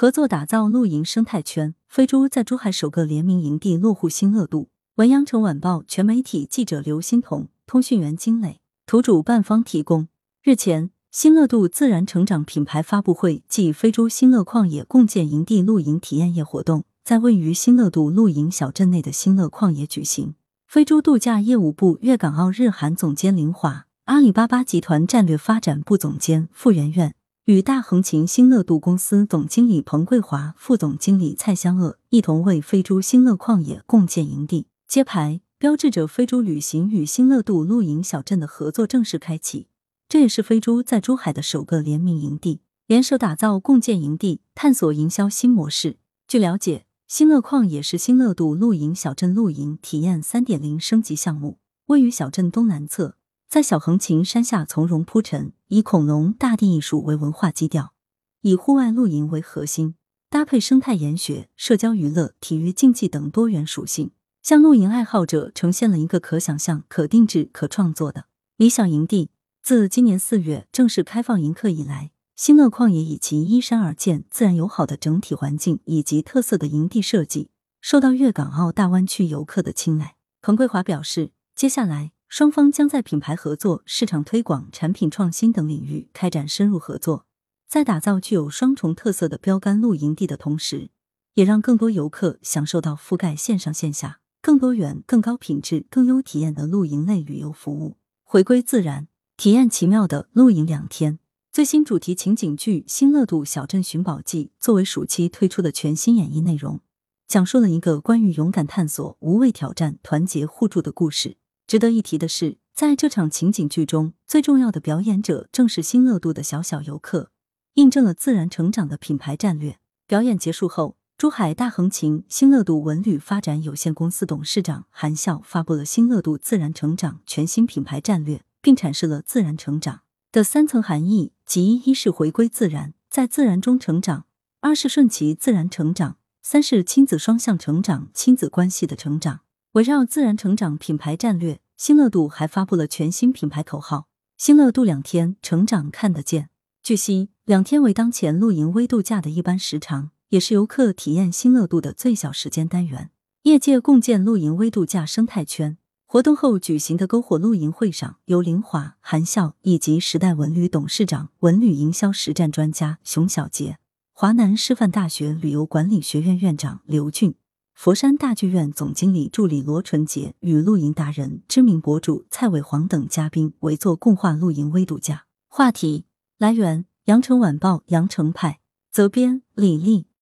合作打造露营生态圈，飞猪在珠海首个联名营地落户新乐度。文阳城晚报全媒体记者刘欣彤，通讯员金磊，图主办方提供。日前，新乐度自然成长品牌发布会暨飞猪新乐旷野共建营地露营体验夜活动在位于新乐度露营小镇内的新乐旷野举行。飞猪度假业务部粤港澳日韩总监林华，阿里巴巴集团战略发展部总监傅媛媛。与大横琴新乐度公司总经理彭桂华、副总经理蔡香鄂一同为飞猪新乐旷野共建营地揭牌，标志着飞猪旅行与新乐度露营小镇的合作正式开启。这也是飞猪在珠海的首个联名营地，联手打造共建营地，探索营销新模式。据了解，新乐旷野是新乐度露营小镇露营体验三点零升级项目，位于小镇东南侧。在小横琴山下从容铺陈，以恐龙、大地艺术为文化基调，以户外露营为核心，搭配生态研学、社交娱乐、体育竞技等多元属性，向露营爱好者呈现了一个可想象、可定制、可创作的理想营地。自今年四月正式开放迎客以来，新乐旷野以其依山而建、自然友好的整体环境以及特色的营地设计，受到粤港澳大湾区游客的青睐。彭桂华表示，接下来。双方将在品牌合作、市场推广、产品创新等领域开展深入合作，在打造具有双重特色的标杆露营地的同时，也让更多游客享受到覆盖线上线下、更多元、更高品质、更优体验的露营类旅游服务。回归自然，体验奇妙的露营两天。最新主题情景剧《新乐度小镇寻宝记》作为暑期推出的全新演绎内容，讲述了一个关于勇敢探索、无畏挑战、团结互助的故事。值得一提的是，在这场情景剧中，最重要的表演者正是新乐度的小小游客，印证了自然成长的品牌战略。表演结束后，珠海大横琴新乐度文旅发展有限公司董事长韩笑发布了新乐度自然成长全新品牌战略，并阐释了自然成长的三层含义，即一是回归自然，在自然中成长；二是顺其自然成长；三是亲子双向成长，亲子关系的成长。围绕自然成长品牌战略，新乐度还发布了全新品牌口号：“新乐度两天，成长看得见。”据悉，两天为当前露营微度假的一般时长，也是游客体验新乐度的最小时间单元。业界共建露营微度假生态圈活动后举行的篝火露营会上，由林华、韩笑以及时代文旅董事长、文旅营销实战专家熊小杰，华南师范大学旅游管理学院院长刘俊。佛山大剧院总经理助理罗纯杰与露营达人、知名博主蔡伟煌等嘉宾围坐共话露营微度假话题。来源：羊城晚报羊城派，责编：李丽。